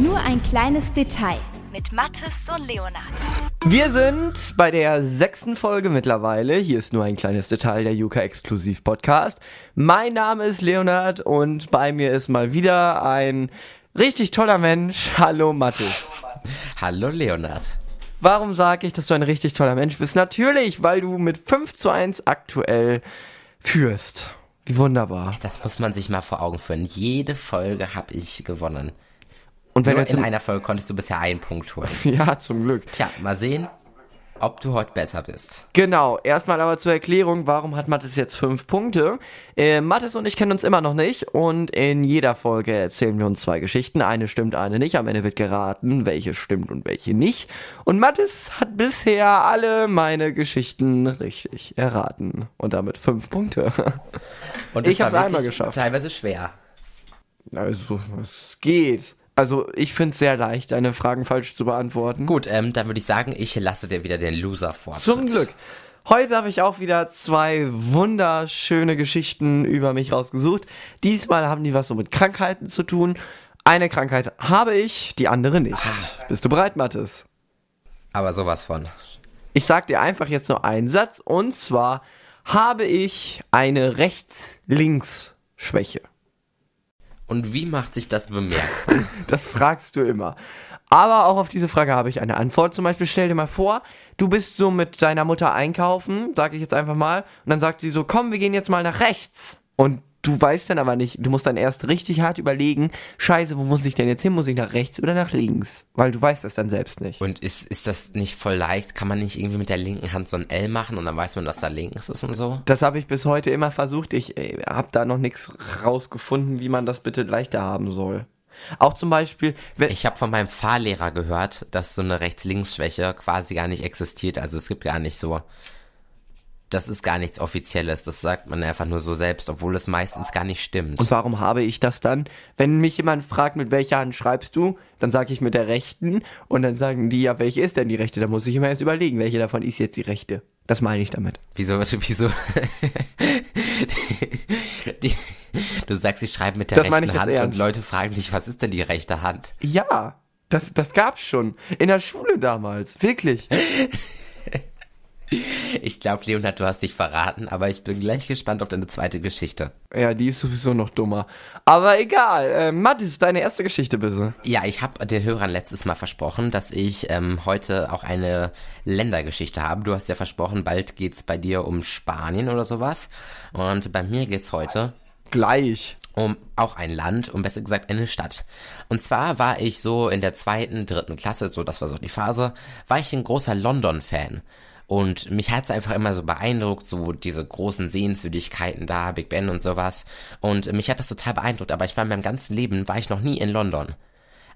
Nur ein kleines Detail mit Mathis und Leonard. Wir sind bei der sechsten Folge mittlerweile. Hier ist nur ein kleines Detail der Yuka Exklusiv Podcast. Mein Name ist Leonard und bei mir ist mal wieder ein richtig toller Mensch. Hallo Mathis. Hallo Leonard. Warum sage ich, dass du ein richtig toller Mensch bist? Natürlich, weil du mit 5 zu 1 aktuell führst. Wie wunderbar. Das muss man sich mal vor Augen führen. Jede Folge habe ich gewonnen. Und wenn Nur in einer Folge konntest du bisher einen Punkt holen. Ja, zum Glück. Tja, mal sehen, ob du heute besser bist. Genau, erstmal aber zur Erklärung, warum hat Mathis jetzt fünf Punkte? Äh, Mathis und ich kennen uns immer noch nicht und in jeder Folge erzählen wir uns zwei Geschichten. Eine stimmt, eine nicht. Am Ende wird geraten, welche stimmt und welche nicht. Und Mathis hat bisher alle meine Geschichten richtig erraten. Und damit fünf Punkte. Und Ich es war hab's einmal geschafft. Teilweise schwer. Also, es geht. Also, ich finde es sehr leicht, deine Fragen falsch zu beantworten. Gut, ähm, dann würde ich sagen, ich lasse dir wieder den Loser vor. Zum Glück. Heute habe ich auch wieder zwei wunderschöne Geschichten über mich rausgesucht. Diesmal haben die was so mit Krankheiten zu tun. Eine Krankheit habe ich, die andere nicht. Bist du bereit, Mathis? Aber sowas von. Ich sag dir einfach jetzt nur einen Satz und zwar habe ich eine Rechts-Links-Schwäche. Und wie macht sich das bemerkbar? Das fragst du immer. Aber auch auf diese Frage habe ich eine Antwort. Zum Beispiel stell dir mal vor, du bist so mit deiner Mutter einkaufen, sage ich jetzt einfach mal, und dann sagt sie so, komm, wir gehen jetzt mal nach rechts. Und du weißt dann aber nicht, du musst dann erst richtig hart überlegen, scheiße, wo muss ich denn jetzt hin? Muss ich nach rechts oder nach links? Weil du weißt das dann selbst nicht. Und ist, ist das nicht voll leicht? Kann man nicht irgendwie mit der linken Hand so ein L machen und dann weiß man, dass da links ist und so? Das habe ich bis heute immer versucht. Ich habe da noch nichts rausgefunden, wie man das bitte leichter haben soll. Auch zum Beispiel, wenn, Ich habe von meinem Fahrlehrer gehört, dass so eine Rechts-Links-Schwäche quasi gar nicht existiert. Also es gibt gar nicht so. Das ist gar nichts Offizielles. Das sagt man einfach nur so selbst, obwohl es meistens gar nicht stimmt. Und warum habe ich das dann? Wenn mich jemand fragt, mit welcher Hand schreibst du, dann sage ich mit der rechten und dann sagen die, ja, welche ist denn die rechte? Da muss ich immer erst überlegen, welche davon ist jetzt die rechte. Das meine ich damit. Wieso, wieso? die, du sagst, ich schreibe mit der Das meine ich rechten Hand ernst. und Leute fragen dich, was ist denn die rechte Hand? Ja, das, das gab's schon. In der Schule damals. Wirklich. Ich glaube, Leonhard, du hast dich verraten, aber ich bin gleich gespannt auf deine zweite Geschichte. Ja, die ist sowieso noch dummer. Aber egal. Äh, Mathis, deine erste Geschichte bitte. Ja, ich habe den Hörern letztes Mal versprochen, dass ich ähm, heute auch eine Ländergeschichte habe. Du hast ja versprochen, bald geht's bei dir um Spanien oder sowas. Und bei mir geht's heute Gleich. um auch ein Land, um besser gesagt eine Stadt. Und zwar war ich so in der zweiten, dritten Klasse, so das war so die Phase, war ich ein großer London-Fan. Und mich hat's einfach immer so beeindruckt, so diese großen Sehenswürdigkeiten da, Big Ben und sowas. Und mich hat das total beeindruckt, aber ich war in meinem ganzen Leben, war ich noch nie in London.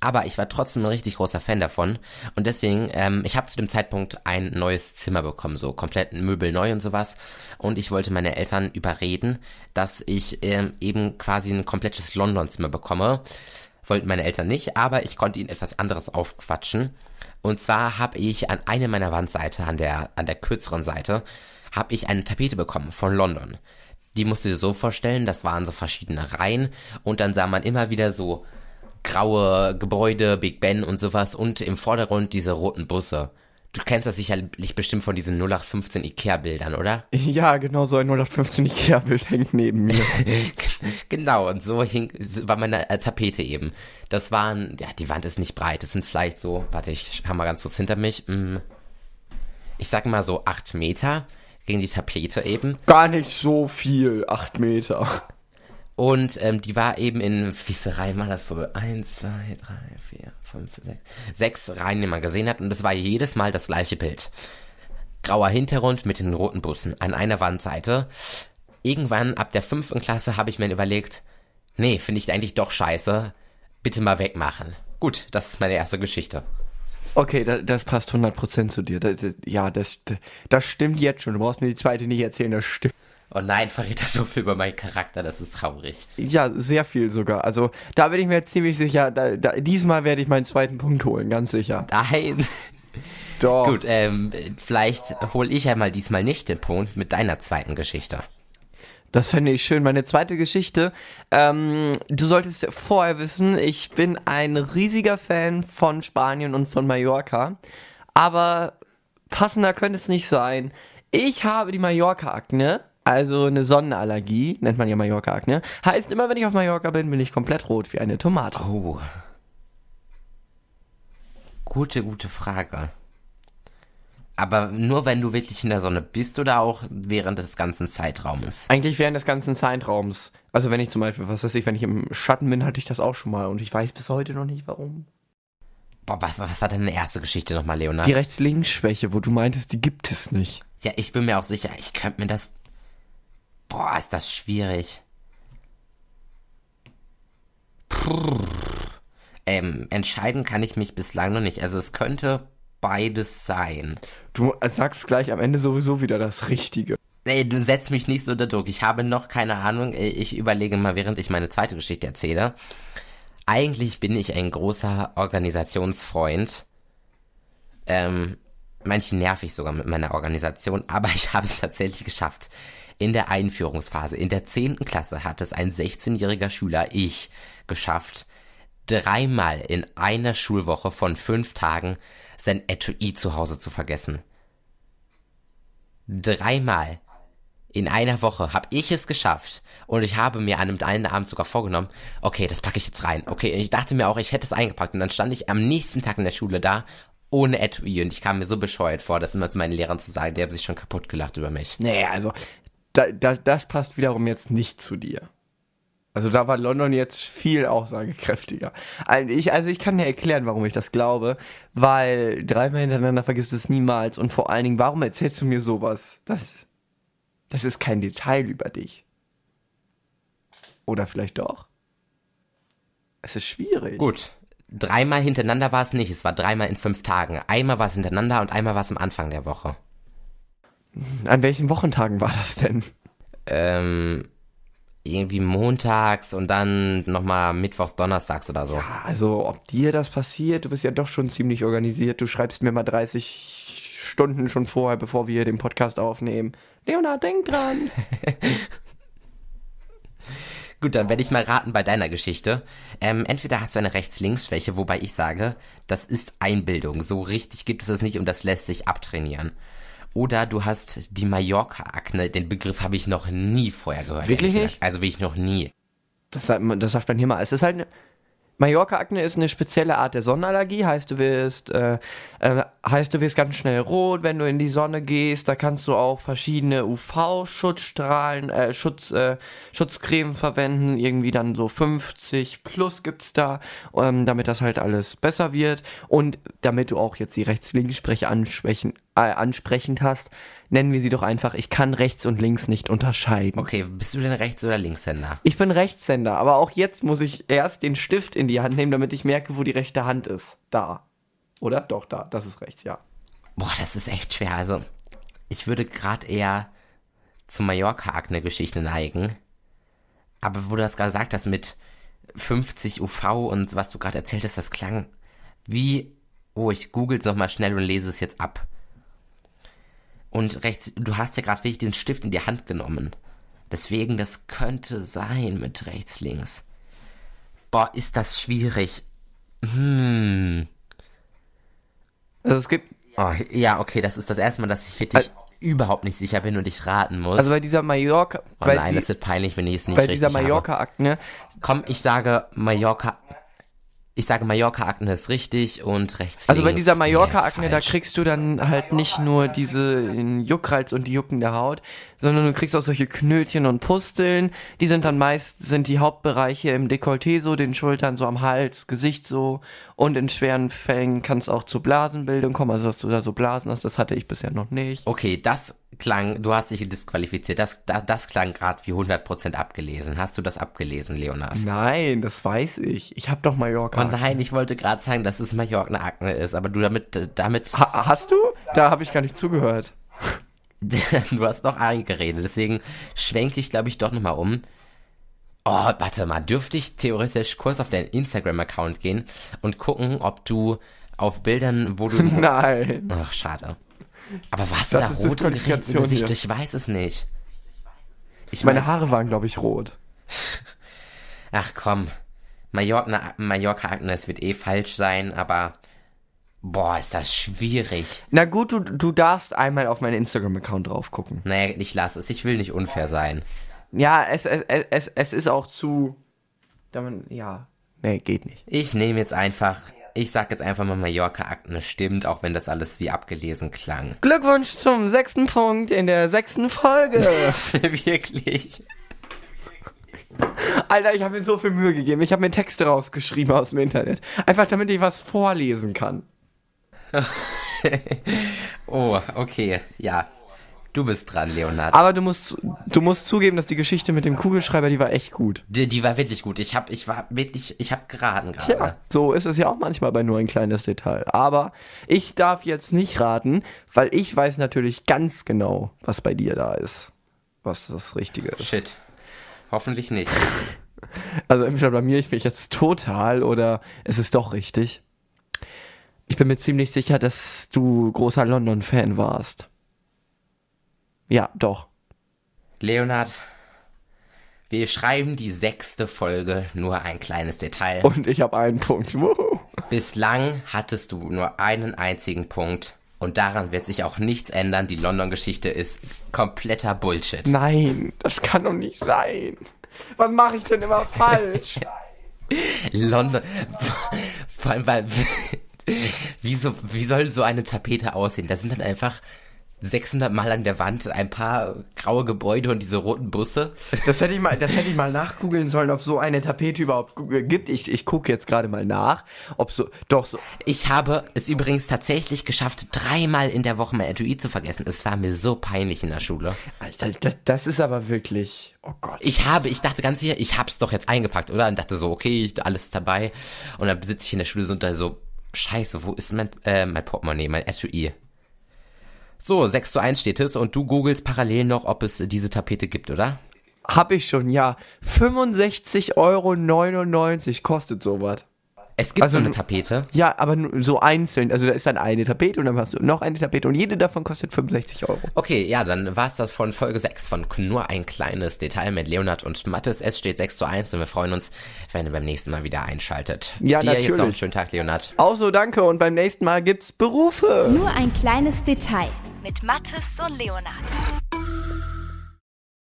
Aber ich war trotzdem ein richtig großer Fan davon. Und deswegen, ähm, ich habe zu dem Zeitpunkt ein neues Zimmer bekommen, so komplett Möbel neu und sowas. Und ich wollte meine Eltern überreden, dass ich ähm, eben quasi ein komplettes London-Zimmer bekomme. Wollten meine Eltern nicht, aber ich konnte ihnen etwas anderes aufquatschen. Und zwar habe ich an einer meiner Wandseite, an der, an der kürzeren Seite, habe ich eine Tapete bekommen von London. Die musst du dir so vorstellen, das waren so verschiedene Reihen und dann sah man immer wieder so graue Gebäude, Big Ben und sowas und im Vordergrund diese roten Busse. Du kennst das sicherlich bestimmt von diesen 0815 Ikea-Bildern, oder? Ja, genau so ein 0815 Ikea-Bild hängt neben mir. genau, und so hing, war meine äh, Tapete eben. Das waren, ja, die Wand ist nicht breit, das sind vielleicht so, warte, ich schau mal ganz kurz hinter mich, mm, ich sag mal so acht Meter gegen die Tapete eben. Gar nicht so viel. Acht Meter. Und ähm, die war eben in, wie viele Reihen war das wohl? Eins, zwei, drei, vier, fünf, sechs. Sechs Reihen, die man gesehen hat. Und es war jedes Mal das gleiche Bild. Grauer Hintergrund mit den roten Bussen an einer Wandseite. Irgendwann ab der fünften Klasse habe ich mir überlegt, nee, finde ich eigentlich doch scheiße. Bitte mal wegmachen. Gut, das ist meine erste Geschichte. Okay, das, das passt 100% zu dir. Das, das, ja, das, das stimmt jetzt schon. Du brauchst mir die zweite nicht erzählen, das stimmt. Oh nein, verrät das so viel über meinen Charakter, das ist traurig. Ja, sehr viel sogar. Also da bin ich mir ziemlich sicher, da, da, diesmal werde ich meinen zweiten Punkt holen, ganz sicher. Nein. Doch. Gut, ähm, vielleicht hole ich ja mal diesmal nicht den Punkt mit deiner zweiten Geschichte. Das fände ich schön. Meine zweite Geschichte. Ähm, du solltest vorher wissen, ich bin ein riesiger Fan von Spanien und von Mallorca. Aber passender könnte es nicht sein. Ich habe die Mallorca-Akne, also eine Sonnenallergie, nennt man ja Mallorca-Akne. Heißt, immer wenn ich auf Mallorca bin, bin ich komplett rot wie eine Tomate. Oh. Gute, gute Frage. Aber nur wenn du wirklich in der Sonne bist oder auch während des ganzen Zeitraumes? Eigentlich während des ganzen Zeitraums. Also wenn ich zum Beispiel, was weiß ich, wenn ich im Schatten bin, hatte ich das auch schon mal und ich weiß bis heute noch nicht warum. Boah, was, was war deine erste Geschichte nochmal, Leonard? Die Rechts-Links-Schwäche, wo du meintest, die gibt es nicht. Ja, ich bin mir auch sicher, ich könnte mir das. Boah, ist das schwierig. Ähm, entscheiden kann ich mich bislang noch nicht. Also es könnte beides sein. Du sagst gleich am Ende sowieso wieder das Richtige. Ey, du setzt mich nicht so unter Druck. Ich habe noch keine Ahnung. Ich überlege mal, während ich meine zweite Geschichte erzähle. Eigentlich bin ich ein großer Organisationsfreund. Ähm, manchen nerv ich sogar mit meiner Organisation, aber ich habe es tatsächlich geschafft. In der Einführungsphase, in der 10. Klasse hat es ein 16-jähriger Schüler, ich, geschafft, dreimal in einer Schulwoche von fünf Tagen sein Etui zu Hause zu vergessen. Dreimal in einer Woche habe ich es geschafft und ich habe mir an einem einen Abend sogar vorgenommen, okay, das packe ich jetzt rein. Okay, ich dachte mir auch, ich hätte es eingepackt und dann stand ich am nächsten Tag in der Schule da ohne Etui und ich kam mir so bescheuert vor, das immer zu meinen Lehrern zu sagen, die haben sich schon kaputt gelacht über mich. Nee, also da, da, das passt wiederum jetzt nicht zu dir. Also da war London jetzt viel aussagekräftiger. Also ich, also ich kann dir erklären, warum ich das glaube, weil dreimal hintereinander vergisst du es niemals und vor allen Dingen, warum erzählst du mir sowas? Das, das ist kein Detail über dich. Oder vielleicht doch? Es ist schwierig. Gut. Dreimal hintereinander war es nicht, es war dreimal in fünf Tagen. Einmal war es hintereinander und einmal war es am Anfang der Woche. An welchen Wochentagen war das denn? Ähm, irgendwie montags und dann nochmal mittwochs, donnerstags oder so. Ja, also ob dir das passiert, du bist ja doch schon ziemlich organisiert. Du schreibst mir mal 30 Stunden schon vorher, bevor wir den Podcast aufnehmen. Leonard, denk dran. Gut, dann werde ich mal raten bei deiner Geschichte. Ähm, entweder hast du eine Rechts-Links-Schwäche, wobei ich sage, das ist Einbildung. So richtig gibt es das nicht und das lässt sich abtrainieren. Oder du hast die Mallorca-Akne. Den Begriff habe ich noch nie vorher gehört. Wirklich nicht? Also wirklich noch nie. Das sagt, man, das sagt man hier mal. Es ist halt eine, Mallorca-Akne ist eine spezielle Art der Sonnenallergie. Heißt, du wirst, äh, äh, heißt, du wirst ganz schnell rot, wenn du in die Sonne gehst. Da kannst du auch verschiedene UV-Schutzstrahlen, äh, Schutz, äh, Schutzcreme verwenden. Irgendwie dann so 50 plus gibt's da, ähm, damit das halt alles besser wird. Und damit du auch jetzt die Rechts-Links-Spreche ansprechen, äh, ansprechend hast, nennen wir sie doch einfach, ich kann rechts und links nicht unterscheiden. Okay, bist du denn Rechts- oder Linkshänder? Ich bin Rechtshänder, aber auch jetzt muss ich erst den Stift in die Hand nehmen, damit ich merke, wo die rechte Hand ist. Da. Oder? Doch, da. Das ist rechts, ja. Boah, das ist echt schwer. Also, ich würde gerade eher zur Mallorca-Akne-Geschichte neigen. Aber wo du das gerade gesagt hast mit 50 UV und was du gerade erzählt hast, das klang wie, oh, ich google es nochmal schnell und lese es jetzt ab. Und rechts, du hast ja gerade wirklich den Stift in die Hand genommen. Deswegen, das könnte sein mit rechts, links. Boah, ist das schwierig. Hm. Also es gibt, Oh, ja, okay, das ist das erste Mal, dass ich wirklich überhaupt nicht sicher bin und ich raten muss. also bei dieser Mallorca, oh bei, nein, die, das wird peinlich, wenn ich es nicht bei richtig dieser habe. Mallorca-Akne, Komm, ich sage Mallorca. Ich sage Mallorca-Akne ist richtig und rechts also bei dieser Mallorca-Akne, da kriegst du dann halt nicht nur diese Juckreiz und die juckende Haut, sondern du kriegst auch solche Knötchen und Pusteln. Die sind dann meist, sind die Hauptbereiche im Dekolleté so, den Schultern so am Hals, Gesicht so. Und in schweren Fällen kann es auch zu Blasenbildung kommen, also dass du da so Blasen hast, das hatte ich bisher noch nicht. Okay, das klang, du hast dich disqualifiziert. Das, das, das klang gerade wie 100% abgelesen. Hast du das abgelesen, Leonas? Nein, das weiß ich. Ich hab doch Mallorca. Oh nein, ich wollte gerade sagen, dass es Mallorca-Akne ist, aber du damit, damit, Ha hast du? Da habe ich gar nicht zugehört. du hast doch eingeredet, deswegen schwenke ich, glaube ich, doch nochmal um. Oh, warte mal, dürfte ich theoretisch kurz auf deinen Instagram-Account gehen und gucken, ob du auf Bildern, wo du... Nein. Ach, schade. Aber warst du Das da ist rot im Gesicht? Ich weiß es nicht. Ich Meine mein- Haare waren, glaube ich, rot. Ach komm, Mallorca, Mallorca Agnes wird eh falsch sein, aber boah, ist das schwierig. Na gut, du, du darfst einmal auf meinen Instagram-Account drauf gucken. Nee, ich lass es. Ich will nicht unfair sein. Ja, es, es, es, es ist auch zu. da Ja. Nee, geht nicht. Ich nehme jetzt einfach, ich sag jetzt einfach mal Mallorca Agnes stimmt, auch wenn das alles wie abgelesen klang. Glückwunsch zum sechsten Punkt in der sechsten Folge. Wirklich. Alter, ich habe mir so viel Mühe gegeben. Ich habe mir Texte rausgeschrieben aus dem Internet. Einfach damit ich was vorlesen kann. Oh, okay, ja. Du bist dran, Leonard. Aber du musst, du musst zugeben, dass die Geschichte mit dem Kugelschreiber, die war echt gut. Die, die war wirklich gut. Ich hab, ich war wirklich, ich hab geraten gerade. Ja, so ist es ja auch manchmal bei nur ein kleines Detail. Aber ich darf jetzt nicht raten, weil ich weiß natürlich ganz genau, was bei dir da ist. Was das Richtige ist. Shit. Hoffentlich nicht. Also entweder blamier ich mich jetzt total oder es ist doch richtig. Ich bin mir ziemlich sicher, dass du großer London-Fan warst. Ja, doch. Leonard, wir schreiben die sechste Folge, nur ein kleines Detail. Und ich habe einen Punkt. Bislang hattest du nur einen einzigen Punkt. Und daran wird sich auch nichts ändern. Die London-Geschichte ist kompletter Bullshit. Nein, das kann doch nicht sein. Was mache ich denn immer falsch? London. Vor allem, weil. Wie, so, wie soll so eine Tapete aussehen? Da sind dann einfach 600 Mal an der Wand ein paar graue Gebäude und diese roten Busse. Das hätte ich mal, das hätte ich mal nachgoogeln sollen, ob so eine Tapete überhaupt gu- gibt. Ich, ich gucke jetzt gerade mal nach, ob so, doch so. Ich habe es übrigens tatsächlich geschafft, dreimal in der Woche mein Etui zu vergessen. Es war mir so peinlich in der Schule. Alter, das, das ist aber wirklich, oh Gott. Ich habe, ich dachte ganz sicher, ich hab's doch jetzt eingepackt, oder? Und dachte so, okay, ich, alles dabei. Und dann sitze ich in der Schule so und da so, scheiße, wo ist mein, äh, mein Portemonnaie, mein Etui? So, 6 zu 1 steht es und du googelst parallel noch, ob es diese Tapete gibt, oder? Hab ich schon, ja. 65,99 Euro kostet sowas. Es gibt Also so eine Tapete. Ja, aber nur so einzeln. Also da ist dann eine Tapete und dann hast du noch eine Tapete und jede davon kostet 65 Euro. Okay, ja, dann war's das von Folge 6 von nur ein kleines Detail mit Leonard und Mattes. Es steht 6 zu 1 und wir freuen uns, wenn ihr beim nächsten Mal wieder einschaltet. Ja, Dir jetzt noch einen natürlich. schönen Tag, Leonard. Auch so, danke und beim nächsten Mal gibt's Berufe. Nur ein kleines Detail mit Mathis und Leonard.